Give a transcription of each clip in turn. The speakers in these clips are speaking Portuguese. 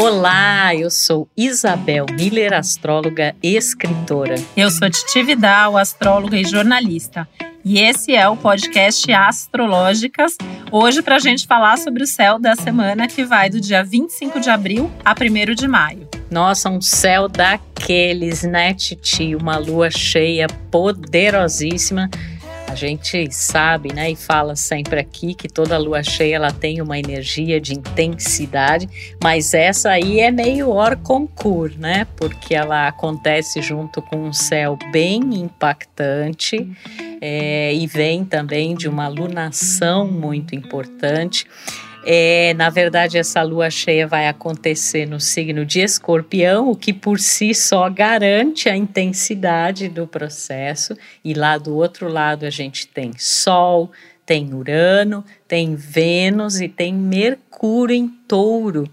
Olá, eu sou Isabel Miller, astróloga e escritora. Eu sou Titi Vidal, astróloga e jornalista. E esse é o podcast Astrológicas, hoje para a gente falar sobre o céu da semana que vai do dia 25 de abril a 1 de maio. Nossa, um céu daqueles, né, Titi? Uma lua cheia poderosíssima a gente sabe, né, e fala sempre aqui que toda lua cheia ela tem uma energia de intensidade, mas essa aí é meio hor concur, né? Porque ela acontece junto com um céu bem impactante é, e vem também de uma lunação muito importante. É, na verdade, essa lua cheia vai acontecer no signo de escorpião, o que por si só garante a intensidade do processo. E lá do outro lado a gente tem Sol, tem Urano, tem Vênus e tem Mercúrio em touro.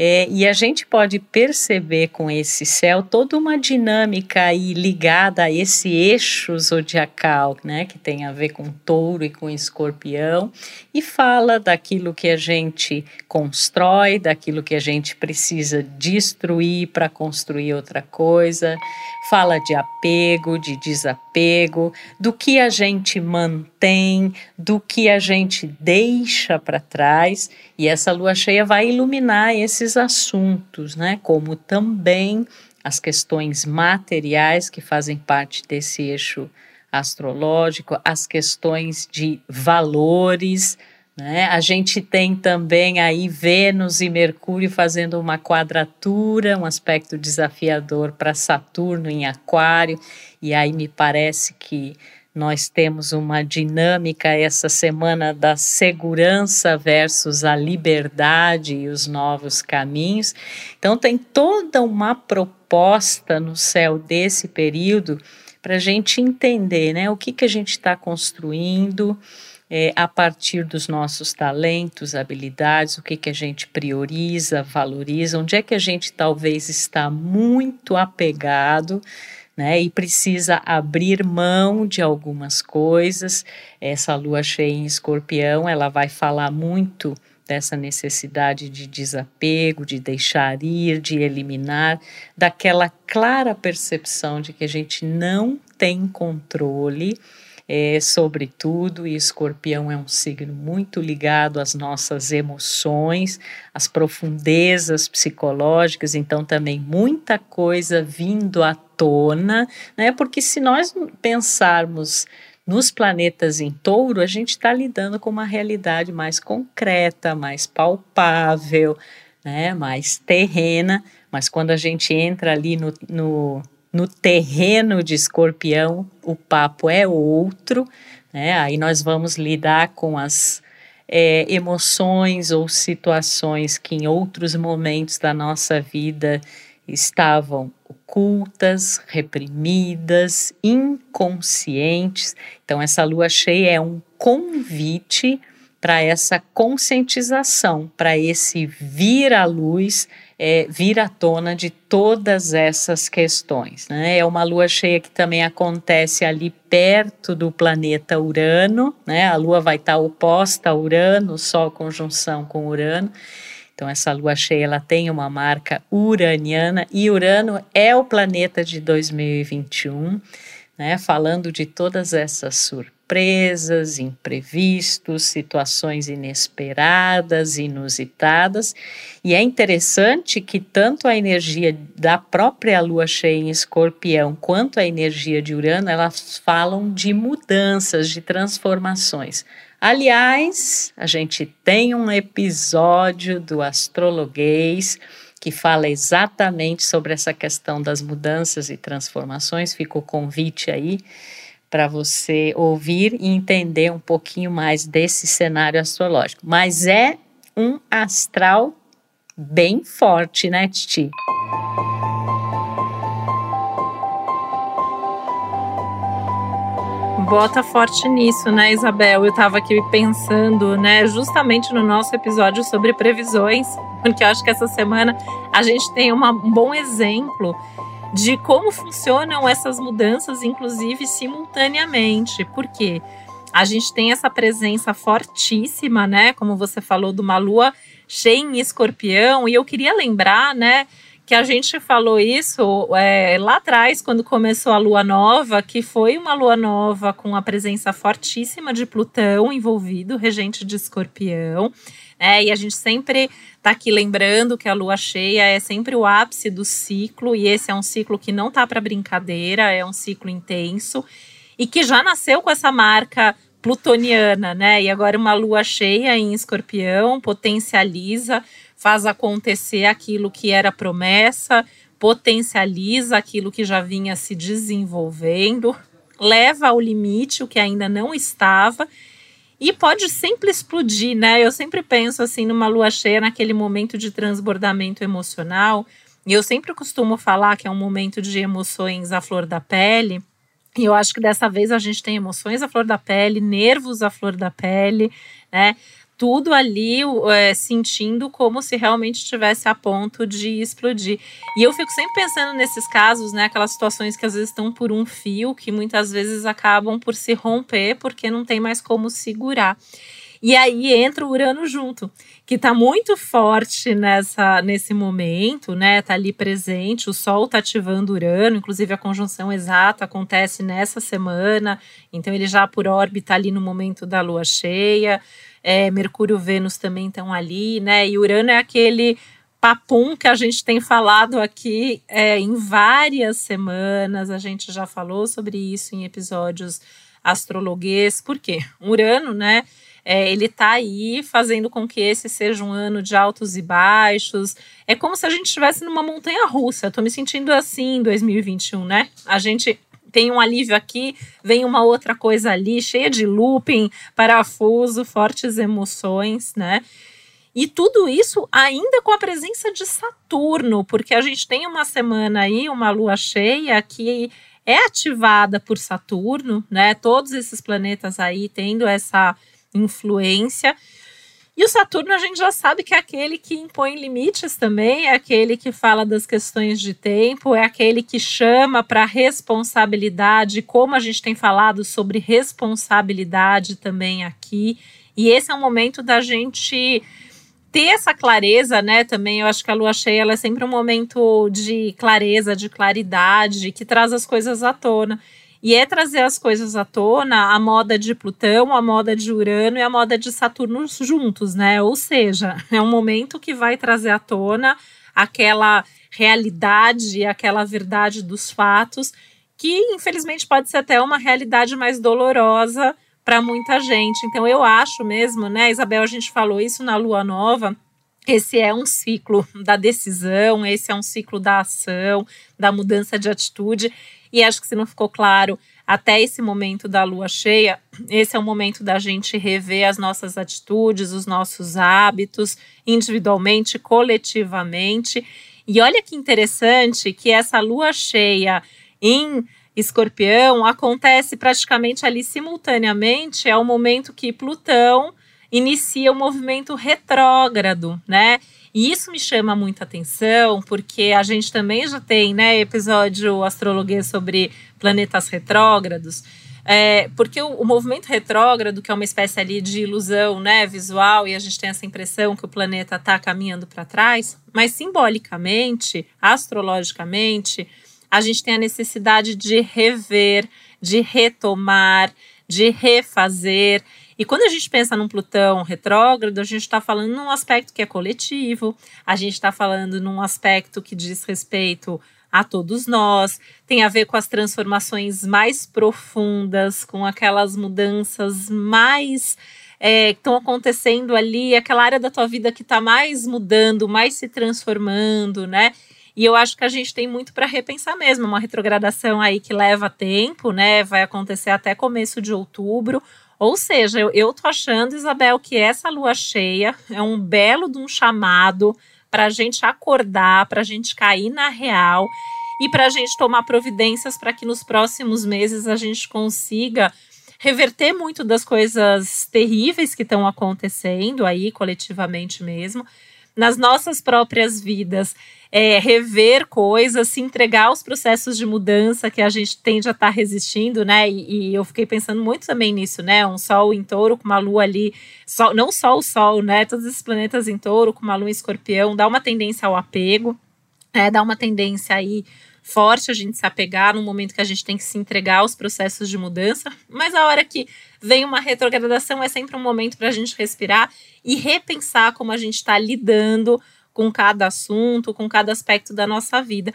É, e a gente pode perceber com esse céu toda uma dinâmica aí ligada a esse eixo zodiacal, né, que tem a ver com touro e com escorpião, e fala daquilo que a gente constrói, daquilo que a gente precisa destruir para construir outra coisa, fala de apego, de desapego, do que a gente mantém, do que a gente deixa para trás, e essa lua cheia vai iluminar esses assuntos, né? Como também as questões materiais que fazem parte desse eixo astrológico, as questões de valores, né? A gente tem também aí Vênus e Mercúrio fazendo uma quadratura, um aspecto desafiador para Saturno em Aquário, e aí me parece que nós temos uma dinâmica essa semana da segurança versus a liberdade e os novos caminhos. Então, tem toda uma proposta no céu desse período para a gente entender né, o que, que a gente está construindo é, a partir dos nossos talentos, habilidades, o que, que a gente prioriza, valoriza, onde é que a gente talvez está muito apegado. Né, e precisa abrir mão de algumas coisas. Essa lua cheia em escorpião, ela vai falar muito dessa necessidade de desapego, de deixar ir, de eliminar, daquela clara percepção de que a gente não tem controle é, sobre tudo, e escorpião é um signo muito ligado às nossas emoções, às profundezas psicológicas, então também muita coisa vindo à tona, né? Porque se nós pensarmos nos planetas em touro, a gente está lidando com uma realidade mais concreta, mais palpável, né? mais terrena, mas quando a gente entra ali no, no no terreno de escorpião, o papo é outro, né? Aí nós vamos lidar com as é, emoções ou situações que em outros momentos da nossa vida estavam ocultas, reprimidas, inconscientes. Então, essa lua cheia é um convite para essa conscientização, para esse vir à luz é, vir à tona de todas essas questões. Né? É uma lua cheia que também acontece ali perto do planeta Urano, né? a lua vai estar oposta a Urano, Sol conjunção com Urano. Então, essa lua cheia ela tem uma marca uraniana e Urano é o planeta de 2021, né? falando de todas essas surpresas imprevistos, situações inesperadas, inusitadas. E é interessante que tanto a energia da própria lua cheia em escorpião quanto a energia de Urano, elas falam de mudanças, de transformações. Aliás, a gente tem um episódio do Astrologuês que fala exatamente sobre essa questão das mudanças e transformações. Fica o convite aí para você ouvir e entender um pouquinho mais desse cenário astrológico. Mas é um astral bem forte, né, Titi? Bota forte nisso, né, Isabel? Eu estava aqui pensando, né, justamente no nosso episódio sobre previsões, porque eu acho que essa semana a gente tem uma, um bom exemplo de como funcionam essas mudanças, inclusive simultaneamente. Por quê? a gente tem essa presença fortíssima, né? Como você falou, de uma lua cheia em escorpião. E eu queria lembrar, né? Que a gente falou isso é, lá atrás, quando começou a lua nova, que foi uma lua nova com a presença fortíssima de Plutão envolvido, regente de escorpião. É, e a gente sempre está aqui lembrando que a lua cheia é sempre o ápice do ciclo, e esse é um ciclo que não tá para brincadeira, é um ciclo intenso, e que já nasceu com essa marca plutoniana, né? E agora uma lua cheia em escorpião potencializa faz acontecer aquilo que era promessa, potencializa aquilo que já vinha se desenvolvendo, leva ao limite o que ainda não estava e pode sempre explodir, né? Eu sempre penso assim numa lua cheia, naquele momento de transbordamento emocional, e eu sempre costumo falar que é um momento de emoções à flor da pele. E eu acho que dessa vez a gente tem emoções à flor da pele, nervos à flor da pele, né? Tudo ali é, sentindo como se realmente estivesse a ponto de explodir. E eu fico sempre pensando nesses casos, né? Aquelas situações que às vezes estão por um fio, que muitas vezes acabam por se romper porque não tem mais como segurar. E aí entra o Urano junto, que está muito forte nessa nesse momento, né? Tá ali presente, o Sol está ativando Urano, inclusive a conjunção exata acontece nessa semana, então ele já por órbita ali no momento da lua cheia é, Mercúrio, Vênus também estão ali, né? E Urano é aquele papum que a gente tem falado aqui é, em várias semanas. A gente já falou sobre isso em episódios astrologuês. Por quê? Urano, né? É, ele está aí fazendo com que esse seja um ano de altos e baixos. É como se a gente estivesse numa montanha russa. Estou me sentindo assim em 2021, né? A gente tem um alívio aqui, vem uma outra coisa ali, cheia de looping, parafuso, fortes emoções, né? E tudo isso ainda com a presença de Saturno, porque a gente tem uma semana aí, uma lua cheia que é ativada por Saturno, né? Todos esses planetas aí tendo essa influência. E o Saturno a gente já sabe que é aquele que impõe limites também, é aquele que fala das questões de tempo, é aquele que chama para responsabilidade, como a gente tem falado sobre responsabilidade também aqui. E esse é o momento da gente ter essa clareza, né? Também eu acho que a lua cheia ela é sempre um momento de clareza, de claridade, que traz as coisas à tona. E é trazer as coisas à tona, a moda de Plutão, a moda de Urano e a moda de Saturno juntos, né? Ou seja, é um momento que vai trazer à tona aquela realidade, aquela verdade dos fatos, que infelizmente pode ser até uma realidade mais dolorosa para muita gente. Então eu acho mesmo, né, Isabel, a gente falou isso na lua nova, esse é um ciclo da decisão, esse é um ciclo da ação, da mudança de atitude. E acho que se não ficou claro até esse momento da lua cheia, esse é o momento da gente rever as nossas atitudes, os nossos hábitos, individualmente, coletivamente. E olha que interessante que essa lua cheia em escorpião acontece praticamente ali simultaneamente, é o momento que Plutão inicia o movimento retrógrado, né? E isso me chama muita atenção, porque a gente também já tem, né, episódio astrologia sobre planetas retrógrados. É, porque o, o, movimento retrógrado, que é uma espécie ali de ilusão né, visual, e a gente tem essa impressão que o planeta está caminhando para trás, mas simbolicamente, astrologicamente, a gente tem a necessidade de rever, de retomar, de refazer. E quando a gente pensa num Plutão retrógrado, a gente está falando num aspecto que é coletivo, a gente está falando num aspecto que diz respeito a todos nós, tem a ver com as transformações mais profundas, com aquelas mudanças mais é, que estão acontecendo ali, aquela área da tua vida que está mais mudando, mais se transformando, né? E eu acho que a gente tem muito para repensar mesmo, uma retrogradação aí que leva tempo, né? Vai acontecer até começo de outubro. Ou seja, eu, eu tô achando, Isabel, que essa lua cheia é um belo de um chamado para a gente acordar, para a gente cair na real e para a gente tomar providências para que nos próximos meses a gente consiga reverter muito das coisas terríveis que estão acontecendo aí coletivamente mesmo nas nossas próprias vidas, é, rever coisas, se entregar aos processos de mudança que a gente tende a estar tá resistindo, né? E, e, eu fiquei pensando muito também nisso, né? Um sol em touro com uma lua ali, sol, não só o sol, né? Todos esses planetas em touro com uma lua em escorpião, dá uma tendência ao apego, é, dá uma tendência aí forte a gente se apegar no momento que a gente tem que se entregar aos processos de mudança, mas a hora que vem uma retrogradação é sempre um momento para a gente respirar e repensar como a gente está lidando com cada assunto, com cada aspecto da nossa vida.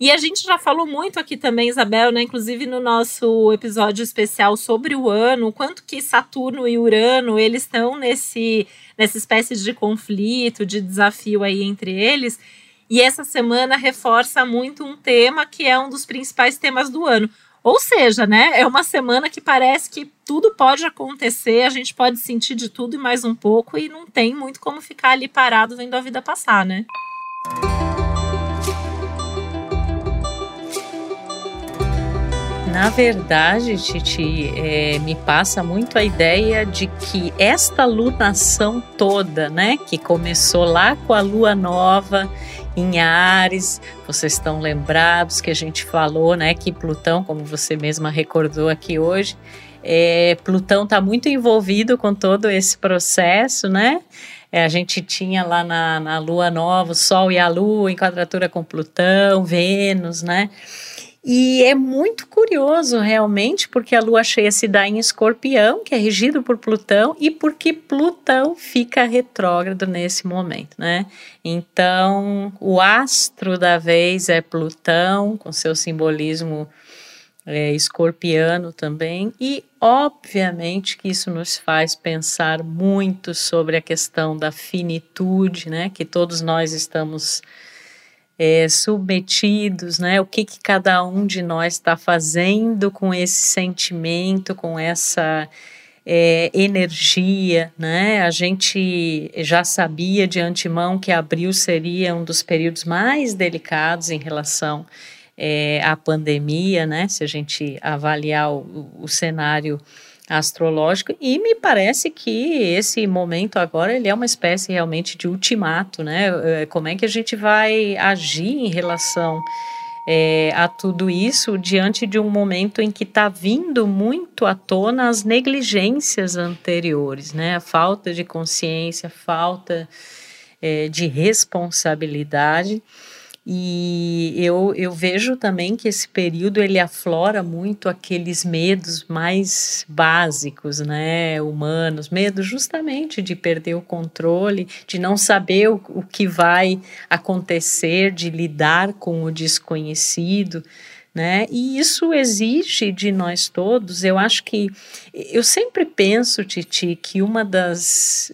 E a gente já falou muito aqui também, Isabel, né? Inclusive no nosso episódio especial sobre o ano, o quanto que Saturno e Urano eles estão nesse nessa espécie de conflito, de desafio aí entre eles. E essa semana reforça muito um tema que é um dos principais temas do ano, ou seja, né, é uma semana que parece que tudo pode acontecer, a gente pode sentir de tudo e mais um pouco, e não tem muito como ficar ali parado vendo a vida passar, né? Na verdade, Titi, é, me passa muito a ideia de que esta lunação toda, né, que começou lá com a lua nova em Ares, vocês estão lembrados que a gente falou, né, que Plutão, como você mesma recordou aqui hoje, é, Plutão está muito envolvido com todo esse processo, né? É, a gente tinha lá na, na Lua Nova o Sol e a Lua em quadratura com Plutão, Vênus, né? E é muito curioso realmente, porque a lua cheia se dá em escorpião, que é regido por Plutão, e porque Plutão fica retrógrado nesse momento, né? Então, o astro da vez é Plutão, com seu simbolismo é, escorpiano também, e obviamente que isso nos faz pensar muito sobre a questão da finitude, né? Que todos nós estamos é, submetidos, né? O que, que cada um de nós está fazendo com esse sentimento, com essa é, energia, né? A gente já sabia de antemão que abril seria um dos períodos mais delicados em relação é, à pandemia, né? Se a gente avaliar o, o cenário astrológico e me parece que esse momento agora ele é uma espécie realmente de ultimato, né? É, como é que a gente vai agir em relação é, a tudo isso diante de um momento em que está vindo muito à tona as negligências anteriores, né? A falta de consciência, falta é, de responsabilidade. E eu, eu vejo também que esse período ele aflora muito aqueles medos mais básicos, né, humanos, medo justamente de perder o controle, de não saber o, o que vai acontecer, de lidar com o desconhecido. Né? E isso exige de nós todos. Eu acho que eu sempre penso, Titi, que uma das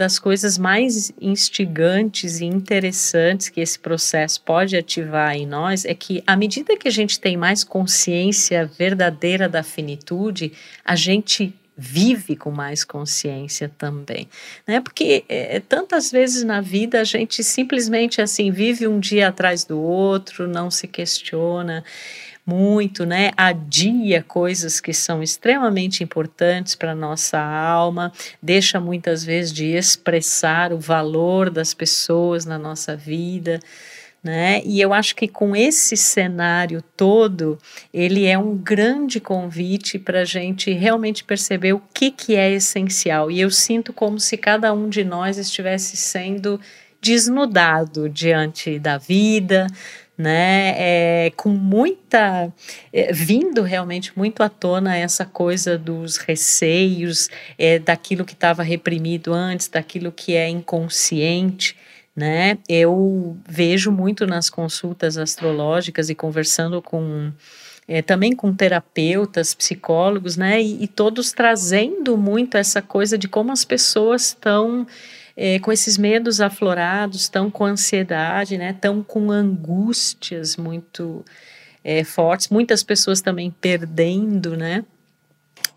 das coisas mais instigantes e interessantes que esse processo pode ativar em nós é que, à medida que a gente tem mais consciência verdadeira da finitude, a gente vive com mais consciência também, né? Porque é, tantas vezes na vida a gente simplesmente assim vive um dia atrás do outro, não se questiona muito, né? Adia coisas que são extremamente importantes para nossa alma, deixa muitas vezes de expressar o valor das pessoas na nossa vida. Né? E eu acho que com esse cenário todo, ele é um grande convite para a gente realmente perceber o que, que é essencial. E eu sinto como se cada um de nós estivesse sendo desnudado diante da vida, né? É, com muita. É, vindo realmente muito à tona essa coisa dos receios, é, daquilo que estava reprimido antes, daquilo que é inconsciente. Né? Eu vejo muito nas consultas astrológicas e conversando com é, também com terapeutas, psicólogos, né? E, e, todos trazendo muito essa coisa de como as pessoas estão é, com esses medos aflorados, estão com ansiedade, né, estão com angústias muito é, fortes, muitas pessoas também perdendo, né,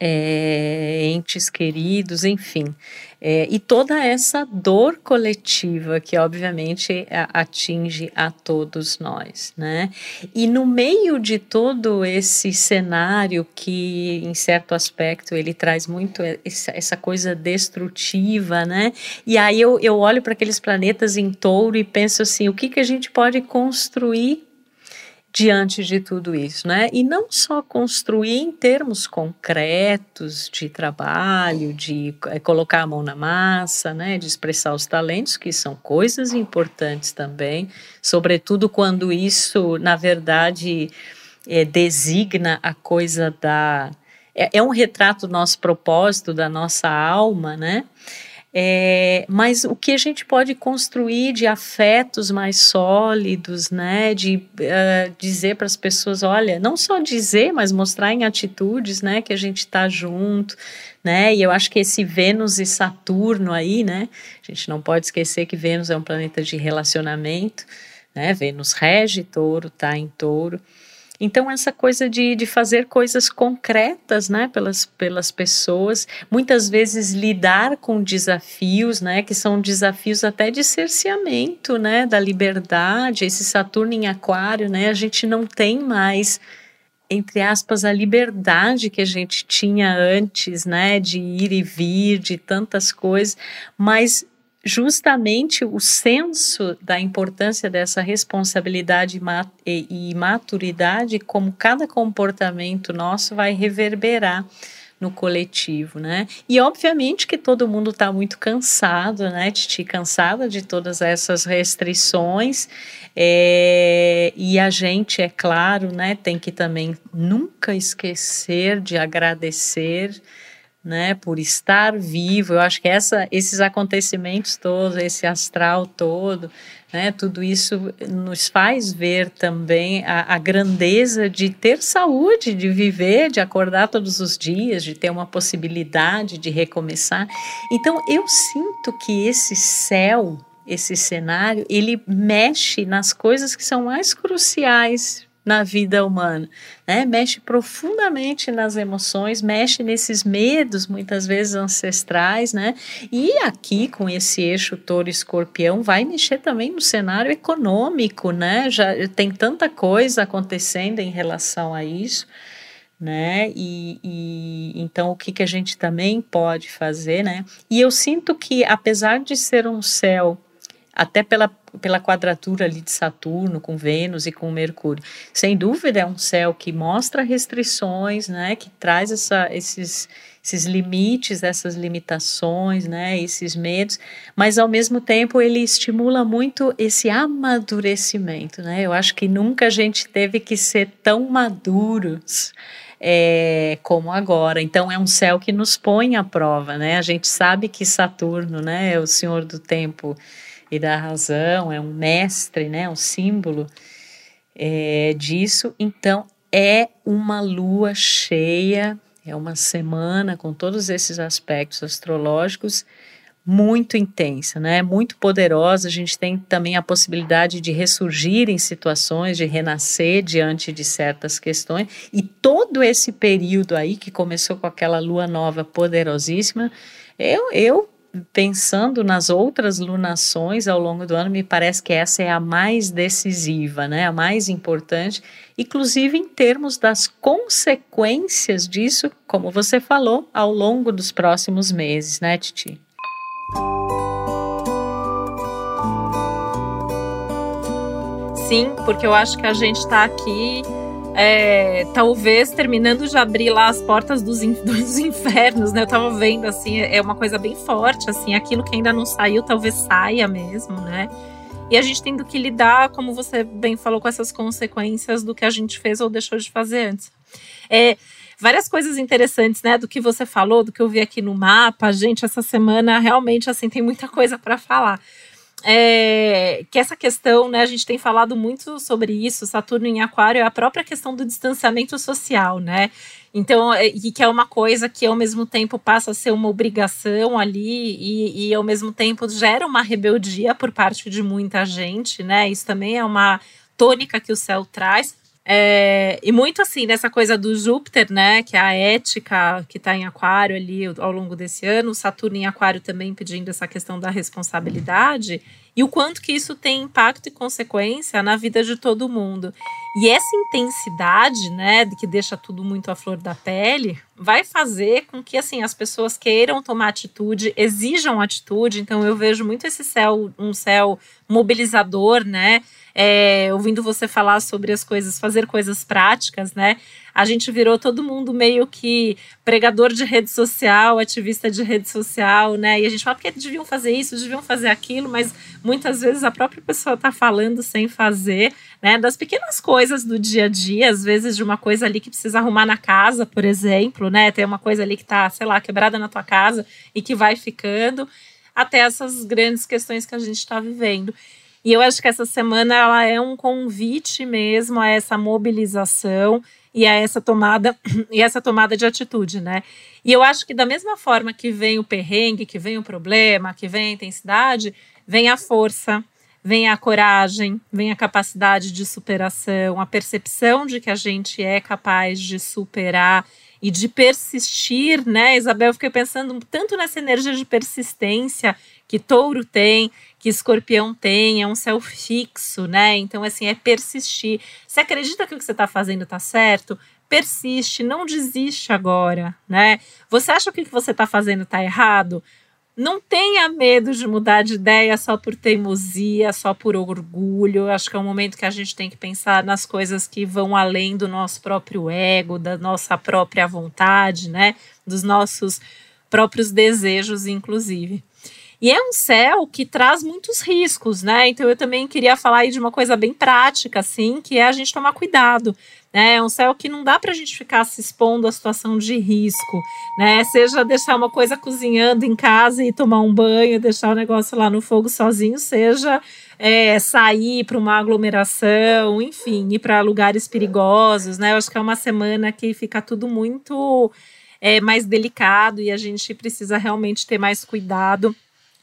é, entes queridos, enfim. É, e toda essa dor coletiva que, obviamente, atinge a todos nós, né? E no meio de todo esse cenário que, em certo aspecto, ele traz muito essa coisa destrutiva, né? E aí eu, eu olho para aqueles planetas em touro e penso assim: o que, que a gente pode construir diante de tudo isso, né? E não só construir em termos concretos de trabalho, de é, colocar a mão na massa, né? De expressar os talentos, que são coisas importantes também, sobretudo quando isso, na verdade, é, designa a coisa da. É, é um retrato do nosso propósito, da nossa alma, né? É, mas o que a gente pode construir de afetos mais sólidos, né? De uh, dizer para as pessoas, olha, não só dizer, mas mostrar em atitudes, né? Que a gente está junto, né? E eu acho que esse Vênus e Saturno aí, né? A gente não pode esquecer que Vênus é um planeta de relacionamento, né? Vênus rege touro, tá em touro. Então, essa coisa de, de fazer coisas concretas, né, pelas, pelas pessoas, muitas vezes lidar com desafios, né, que são desafios até de cerceamento, né, da liberdade, esse Saturno em Aquário, né, a gente não tem mais entre aspas, a liberdade que a gente tinha antes, né, de ir e vir, de tantas coisas, justamente o senso da importância dessa responsabilidade e maturidade, como cada comportamento nosso vai reverberar no coletivo, né? E obviamente que todo mundo está muito cansado, né, Titi? Cansada de todas essas restrições. É, e a gente, é claro, né, tem que também nunca esquecer de agradecer né, por estar vivo. Eu acho que essa, esses acontecimentos todos, esse astral todo, né, tudo isso nos faz ver também a, a, grandeza de ter saúde, de viver, de acordar todos os dias, de ter uma possibilidade de recomeçar. Então, eu sinto que esse céu, esse cenário, ele mexe nas coisas que são mais cruciais na vida humana, né? Mexe profundamente nas emoções, mexe nesses medos, muitas vezes ancestrais, né? E aqui com esse eixo touro-escorpião vai mexer também no cenário econômico, né? Já tem tanta coisa acontecendo em relação a isso, né? E, e então o que que a gente também pode fazer, né? E eu sinto que apesar de ser um céu até pela, pela quadratura ali de Saturno com Vênus e com Mercúrio. Sem dúvida é um céu que mostra restrições, né, que traz essa, esses, esses limites, essas limitações, né, esses medos, mas ao mesmo tempo ele estimula muito esse amadurecimento, né? Eu acho que nunca a gente teve que ser tão maduros é, como agora. Então é um céu que nos põe à prova, né? A gente sabe que Saturno, né, é o senhor do tempo e da razão, é um mestre, né, um símbolo é, disso. Então, é uma lua cheia, é uma semana com todos esses aspectos astrológicos muito intensa, né? Muito poderosa. A gente tem também a possibilidade de ressurgir em situações, de renascer diante de certas questões. E todo esse período aí que começou com aquela lua nova poderosíssima, eu, eu pensando nas outras lunações ao longo do ano, me parece que essa é a mais decisiva, né? A mais importante, inclusive em termos das consequências disso, como você falou, ao longo dos próximos meses, né, Titi? Sim, porque eu acho que a gente está aqui é, talvez terminando de abrir lá as portas dos, in, dos infernos, né? Eu tava vendo, assim, é uma coisa bem forte, assim, aquilo que ainda não saiu, talvez saia mesmo, né? E a gente tendo que lidar, como você bem falou, com essas consequências do que a gente fez ou deixou de fazer antes. É, várias coisas interessantes, né, do que você falou, do que eu vi aqui no mapa. Gente, essa semana realmente, assim, tem muita coisa para falar é, que essa questão, né, a gente tem falado muito sobre isso, Saturno em Aquário, é a própria questão do distanciamento social, né? Então, é, e que é uma coisa que ao mesmo tempo passa a ser uma obrigação ali e, e ao mesmo tempo gera uma rebeldia por parte de muita gente, né? Isso também é uma tônica que o céu traz. É, e muito assim, nessa coisa do Júpiter, né? Que é a ética que está em Aquário ali ao longo desse ano, Saturno em Aquário também pedindo essa questão da responsabilidade, e o quanto que isso tem impacto e consequência na vida de todo mundo. E essa intensidade, né, que deixa tudo muito à flor da pele, vai fazer com que assim as pessoas queiram tomar atitude, exijam atitude. Então eu vejo muito esse céu, um céu mobilizador, né? É, ouvindo você falar sobre as coisas, fazer coisas práticas, né? A gente virou todo mundo meio que pregador de rede social, ativista de rede social, né? E a gente fala porque deviam fazer isso, deviam fazer aquilo, mas muitas vezes a própria pessoa está falando sem fazer, né? Das pequenas coisas do dia a dia, às vezes de uma coisa ali que precisa arrumar na casa, por exemplo, né? Tem uma coisa ali que está, sei lá, quebrada na tua casa e que vai ficando, até essas grandes questões que a gente está vivendo. E eu acho que essa semana ela é um convite mesmo a essa mobilização e a essa tomada e essa tomada de atitude, né? E eu acho que da mesma forma que vem o perrengue, que vem o problema, que vem a intensidade, vem a força, vem a coragem, vem a capacidade de superação, a percepção de que a gente é capaz de superar e de persistir, né? Isabel, eu fiquei pensando tanto nessa energia de persistência que touro tem, que escorpião tem, é um céu fixo, né? Então, assim, é persistir. Você acredita que o que você está fazendo está certo? Persiste, não desiste agora, né? Você acha que o que você está fazendo está errado? Não tenha medo de mudar de ideia só por teimosia, só por orgulho. Acho que é um momento que a gente tem que pensar nas coisas que vão além do nosso próprio ego, da nossa própria vontade, né? Dos nossos próprios desejos, inclusive. E é um céu que traz muitos riscos, né? Então eu também queria falar aí de uma coisa bem prática, assim, que é a gente tomar cuidado. Né? É um céu que não dá para a gente ficar se expondo à situação de risco, né? Seja deixar uma coisa cozinhando em casa e tomar um banho, deixar o negócio lá no fogo sozinho, seja é, sair para uma aglomeração, enfim, ir para lugares perigosos, né? Eu acho que é uma semana que fica tudo muito é, mais delicado e a gente precisa realmente ter mais cuidado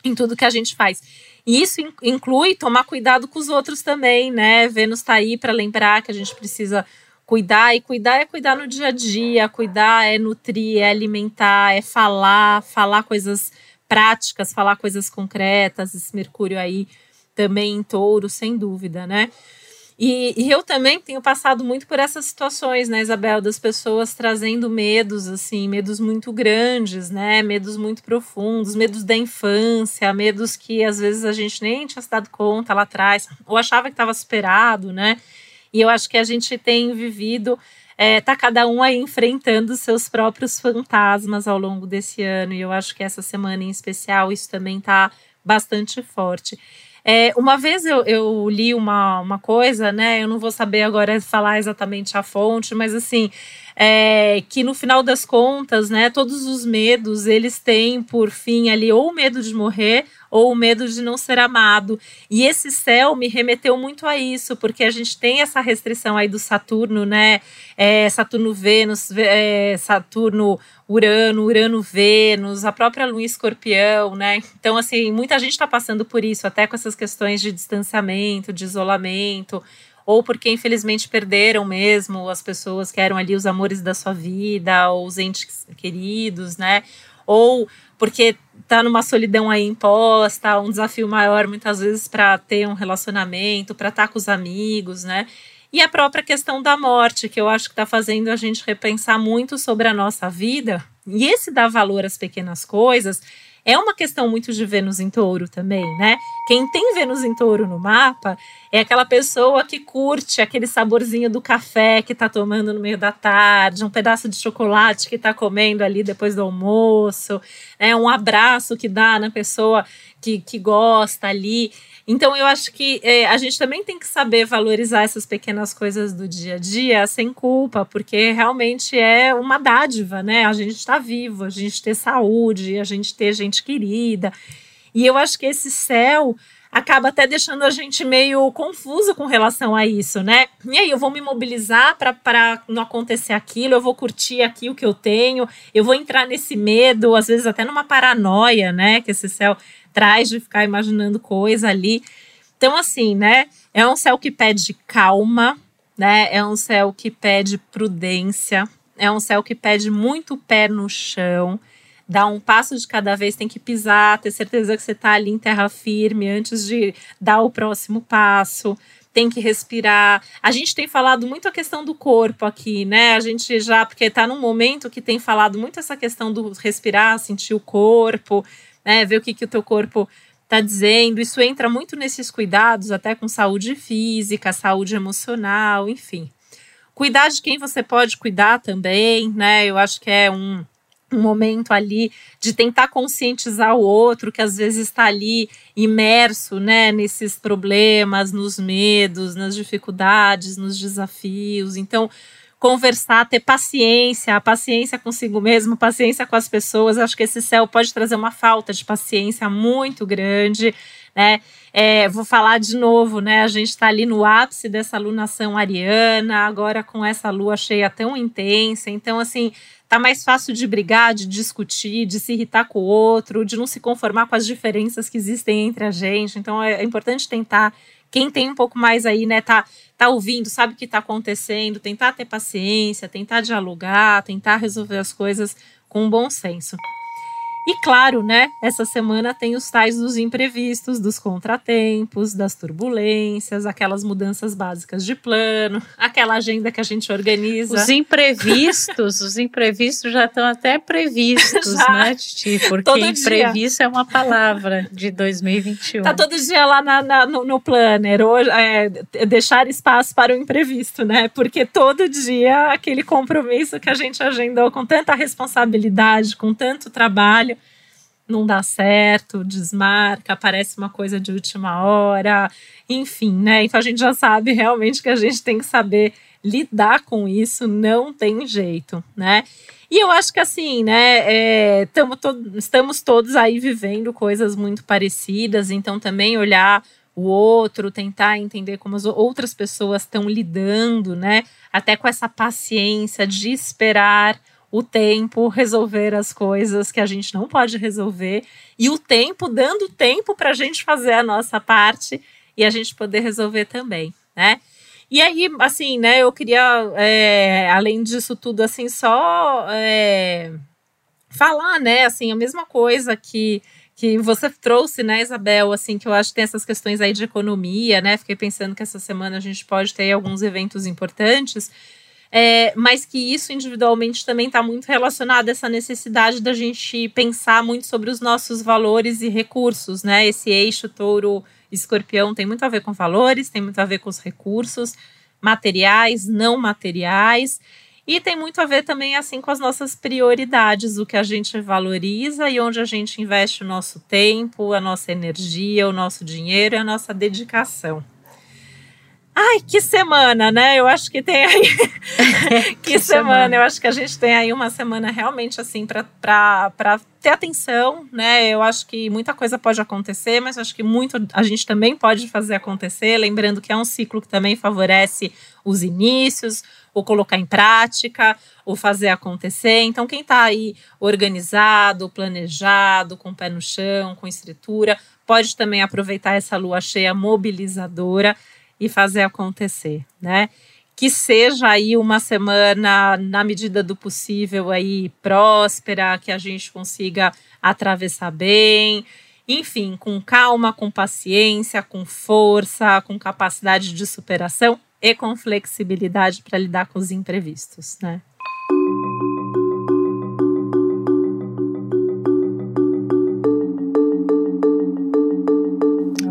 em tudo que a gente faz. E isso inclui tomar cuidado com os outros também, né? Vênus está aí para lembrar que a gente precisa cuidar, e cuidar é cuidar no dia a dia, cuidar é nutrir, é alimentar, é falar, falar coisas práticas, falar coisas concretas. Esse Mercúrio aí também em touro, sem dúvida, né? E, e, eu também tenho passado muito por essas situações, né, Isabel, das pessoas trazendo medos, assim, medos muito grandes, né, medos muito profundos, medos da infância, medos que às vezes a gente nem tinha se dado conta lá atrás, ou achava que estava superado, né, e eu acho que a gente tem vivido, é, tá cada um aí enfrentando seus próprios fantasmas ao longo desse ano, e eu acho que essa semana em especial isso também tá bastante forte. É, uma vez eu, eu li uma, uma coisa, né? Eu não vou saber agora falar exatamente a fonte, mas assim, é, que no final das contas, né, todos os medos eles têm por fim ali ou medo de morrer ou o medo de não ser amado. E esse céu me remeteu muito a isso, porque a gente tem essa restrição aí do Saturno, né? É, Saturno Vênus, é, Saturno Urano, Urano Vênus, a própria Lua Escorpião, né? Então, assim, muita gente está passando por isso, até com essas questões de distanciamento, de isolamento ou porque infelizmente perderam mesmo as pessoas que eram ali os amores da sua vida, ou os entes queridos, né? Ou porque tá numa solidão aí imposta, um desafio maior muitas vezes para ter um relacionamento, para estar tá com os amigos, né? E a própria questão da morte, que eu acho que está fazendo a gente repensar muito sobre a nossa vida. E esse dar valor às pequenas coisas é uma questão muito de Vênus em touro também, né? Quem tem Vênus em touro no mapa é aquela pessoa que curte aquele saborzinho do café que tá tomando no meio da tarde, um pedaço de chocolate que tá comendo ali depois do almoço, é um abraço que dá na pessoa que, que gosta ali. Então, eu acho que é, a gente também tem que saber valorizar essas pequenas coisas do dia a dia sem culpa, porque realmente é uma dádiva, né? A gente está vivo, a gente ter saúde, a gente ter gente querida. E eu acho que esse céu acaba até deixando a gente meio confuso com relação a isso, né? E aí, eu vou me mobilizar para não acontecer aquilo, eu vou curtir aqui o que eu tenho, eu vou entrar nesse medo, às vezes até numa paranoia, né? Que esse céu traz de ficar imaginando coisa ali. Então, assim, né? É um céu que pede calma, né? É um céu que pede prudência, é um céu que pede muito pé no chão. Dá um passo de cada vez, tem que pisar, ter certeza que você está ali em terra firme antes de dar o próximo passo tem que respirar. A gente tem falado muito a questão do corpo aqui, né? A gente já, porque está num momento que tem falado muito essa questão do respirar, sentir o corpo, né? Ver o que, que o teu corpo está dizendo. Isso entra muito nesses cuidados, até com saúde física, saúde emocional, enfim. Cuidar de quem você pode cuidar também, né? Eu acho que é um, um momento ali de tentar conscientizar o outro que às vezes está ali imerso, né, nesses problemas, nos medos, nas dificuldades, nos desafios. Então, conversar, ter paciência, a paciência consigo mesmo, paciência com as pessoas. Acho que esse céu pode trazer uma falta de paciência muito grande, né? É, vou falar de novo, né? A gente está ali no ápice dessa lunação ariana, agora com essa lua cheia tão intensa. Então, assim, tá mais fácil de brigar, de discutir, de se irritar com o outro, de não se conformar com as diferenças que existem entre a gente. Então, é, é importante tentar quem tem um pouco mais aí, né, tá, tá ouvindo, sabe o que está acontecendo, tentar ter paciência, tentar dialogar, tentar resolver as coisas com bom senso. E claro, né, essa semana tem os tais dos imprevistos, dos contratempos, das turbulências, aquelas mudanças básicas de plano, aquela agenda que a gente organiza. Os imprevistos, os imprevistos já estão até previstos, já. né, Titi? Porque todo imprevisto dia. é uma palavra de 2021. Tá todo dia lá na, na, no, no, planner, hoje, é, deixar espaço para o imprevisto, né? Porque todo dia aquele compromisso que a gente agendou com tanta responsabilidade, com tanto trabalho, não dá certo, desmarca, aparece uma coisa de última hora, enfim, né? Então a gente já sabe realmente que a gente tem que saber lidar com isso, não tem jeito, né? E eu acho que assim, né, é, to estamos todos aí vivendo coisas muito parecidas, então também olhar o outro, tentar entender como as outras pessoas estão lidando, né? Até com essa paciência de esperar o tempo resolver as coisas que a gente não pode resolver e o tempo dando tempo para a gente fazer a nossa parte e a gente poder resolver também, né? E aí, assim, né, eu queria, é, além disso tudo, assim, só é, falar, né, assim, a mesma coisa que, que você trouxe, né, Isabel, assim, que eu acho que tem essas questões aí de economia, né, fiquei pensando que essa semana a gente pode ter alguns eventos importantes, é, mas que isso individualmente também está muito relacionado a essa necessidade da gente pensar muito sobre os nossos valores e recursos, né? Esse eixo touro escorpião tem muito a ver com valores, tem muito a ver com os recursos materiais, não materiais. E tem muito a ver também assim com as nossas prioridades, o que a gente valoriza e onde a gente investe o nosso tempo, a nossa energia, o nosso dinheiro e a nossa dedicação. Ai, que semana, né? Eu acho que tem aí. que, que semana. semana. Eu acho que a gente tem aí uma semana realmente assim para ter atenção, né? Eu acho que muita coisa pode acontecer, mas acho que muito a gente também pode fazer acontecer. Lembrando que é um ciclo que também favorece os inícios, o colocar em prática, o fazer acontecer. Então, quem está aí organizado, planejado, com o pé no chão, com estrutura, pode também aproveitar essa lua cheia mobilizadora e fazer acontecer, né? Que seja aí uma semana, na medida do possível, aí próspera, que a gente consiga atravessar bem, enfim, com calma, com paciência, com força, com capacidade de superação e com flexibilidade para lidar com os imprevistos, né?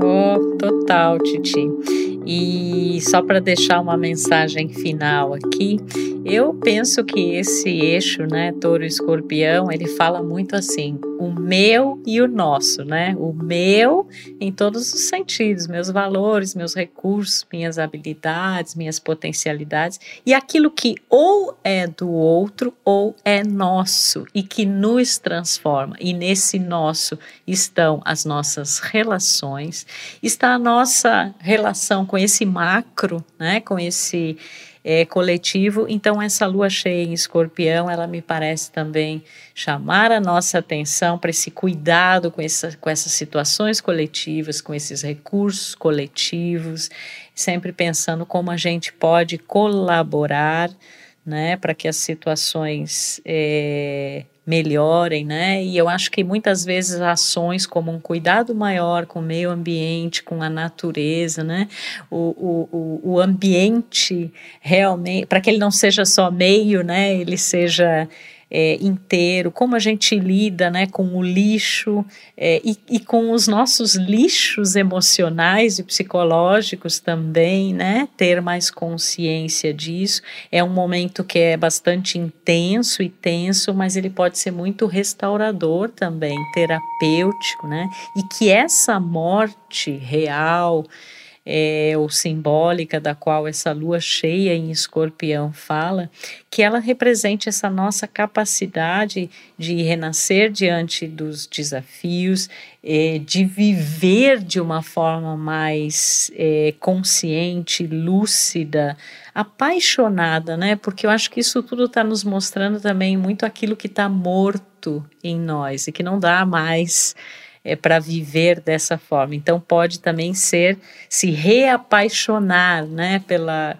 Oh, total, Titi. E só para deixar uma mensagem final aqui, eu penso que esse eixo, né, touro escorpião, ele fala muito assim, o meu e o nosso, né? O meu em todos os sentidos, meus valores, meus recursos, minhas habilidades, minhas potencialidades e aquilo que ou é do outro ou é nosso e que nos transforma. E nesse nosso estão as nossas relações, está a nossa relação com esse macro, né? Com esse é, coletivo. Então, essa lua cheia em escorpião, ela me parece também chamar a nossa atenção para esse cuidado com, essa, com essas situações coletivas, com esses recursos coletivos, sempre pensando como a gente pode colaborar né, para que as situações é, melhorem, né? E eu acho que muitas vezes ações como um cuidado maior com o meio ambiente, com a natureza, né? O, o, o ambiente realmente, para que ele não seja só meio, né? Ele seja é, inteiro, como a gente lida né, com o lixo é, e, e, com os nossos lixos emocionais e psicológicos também, né, ter mais consciência disso. É um momento que é bastante intenso e tenso, mas ele pode ser muito restaurador também, terapêutico, né, e que essa morte real, é, ou simbólica da qual essa lua cheia em escorpião fala, que ela represente essa nossa capacidade de renascer diante dos desafios, é, de viver de uma forma mais é, consciente, lúcida, apaixonada, né? Porque eu acho que isso tudo está nos mostrando também muito aquilo que está morto em nós e que não dá mais é, para viver dessa forma. Então pode também ser se reapaixonar, né, pela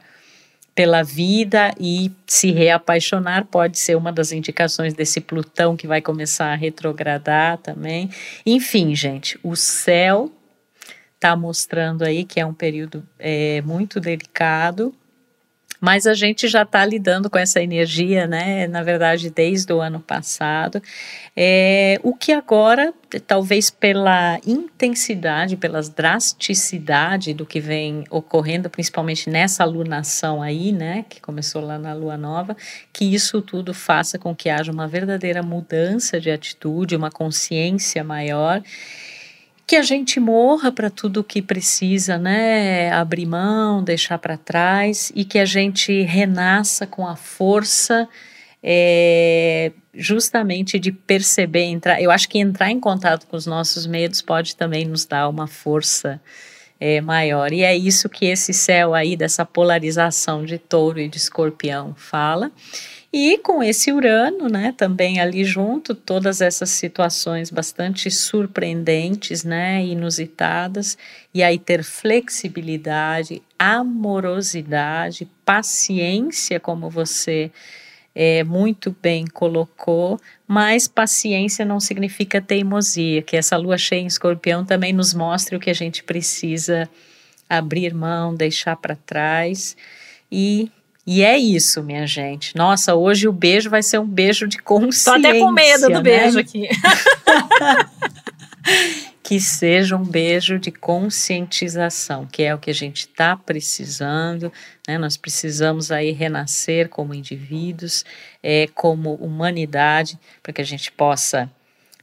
pela vida e se reapaixonar pode ser uma das indicações desse Plutão que vai começar a retrogradar também. Enfim, gente, o céu está mostrando aí que é um período é, muito delicado mas a gente já está lidando com essa energia, né? Na verdade, desde o ano passado. É, o que agora, talvez pela intensidade, pela drasticidade do que vem ocorrendo, principalmente nessa alunação aí, né? Que começou lá na lua nova, que isso tudo faça com que haja uma verdadeira mudança de atitude, uma consciência maior que a gente morra para tudo que precisa, né? Abrir mão, deixar para trás e que a gente renasça com a força é, justamente de perceber, entrar. Eu acho que entrar em contato com os nossos medos pode também nos dar uma força é, maior. E é isso que esse céu aí, dessa polarização de touro e de escorpião fala. E com esse Urano, né, também ali junto, todas essas situações bastante surpreendentes, né, inusitadas, e aí ter flexibilidade, amorosidade, paciência, como você é, muito bem colocou, mas paciência não significa teimosia, que essa lua cheia em escorpião também nos mostra o que a gente precisa abrir mão, deixar para trás e e é isso, minha gente. Nossa, hoje o beijo vai ser um beijo de consciência. Tô até com medo do né? beijo aqui. que seja um beijo de conscientização, que é o que a gente está precisando. Né? Nós precisamos aí renascer como indivíduos, é, como humanidade, para que a gente possa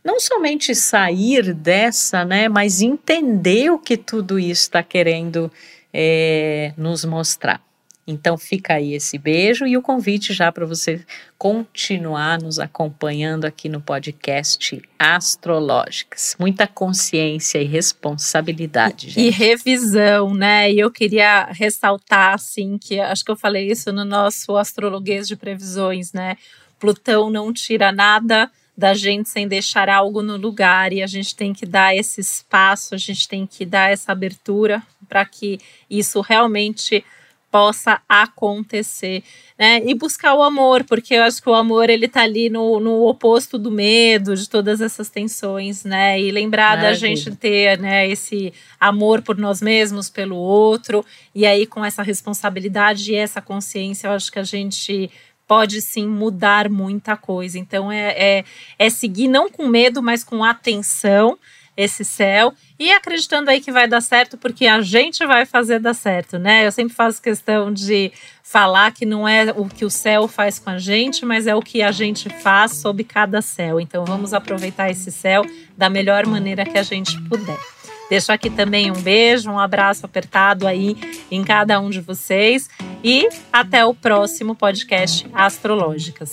não somente sair dessa, né, mas entender o que tudo isso está querendo é, nos mostrar. Então fica aí esse beijo e o convite já para você continuar nos acompanhando aqui no podcast Astrológicas. Muita consciência e responsabilidade, gente. E revisão, né? E eu queria ressaltar assim que acho que eu falei isso no nosso astrologuês de previsões, né? Plutão não tira nada da gente sem deixar algo no lugar e a gente tem que dar esse espaço, a gente tem que dar essa abertura para que isso realmente possa acontecer, né? E buscar o amor, porque eu acho que o amor ele tá ali no, no oposto do medo, de todas essas tensões, né? E lembrar Maravilha. da gente ter, né, esse amor por nós mesmos, pelo outro, e aí com essa responsabilidade e essa consciência, eu acho que a gente pode sim mudar muita coisa. Então é, é, é seguir não com medo, mas com atenção esse céu e acreditando aí que vai dar certo, porque a gente vai fazer dar certo, né? Eu sempre faço questão de falar que não é o que o céu faz com a gente, mas é o que a gente faz sob cada céu. Então vamos aproveitar esse céu da melhor maneira que a gente puder. Deixo aqui também um beijo, um abraço apertado aí em cada um de vocês e até o próximo podcast Astrológicas.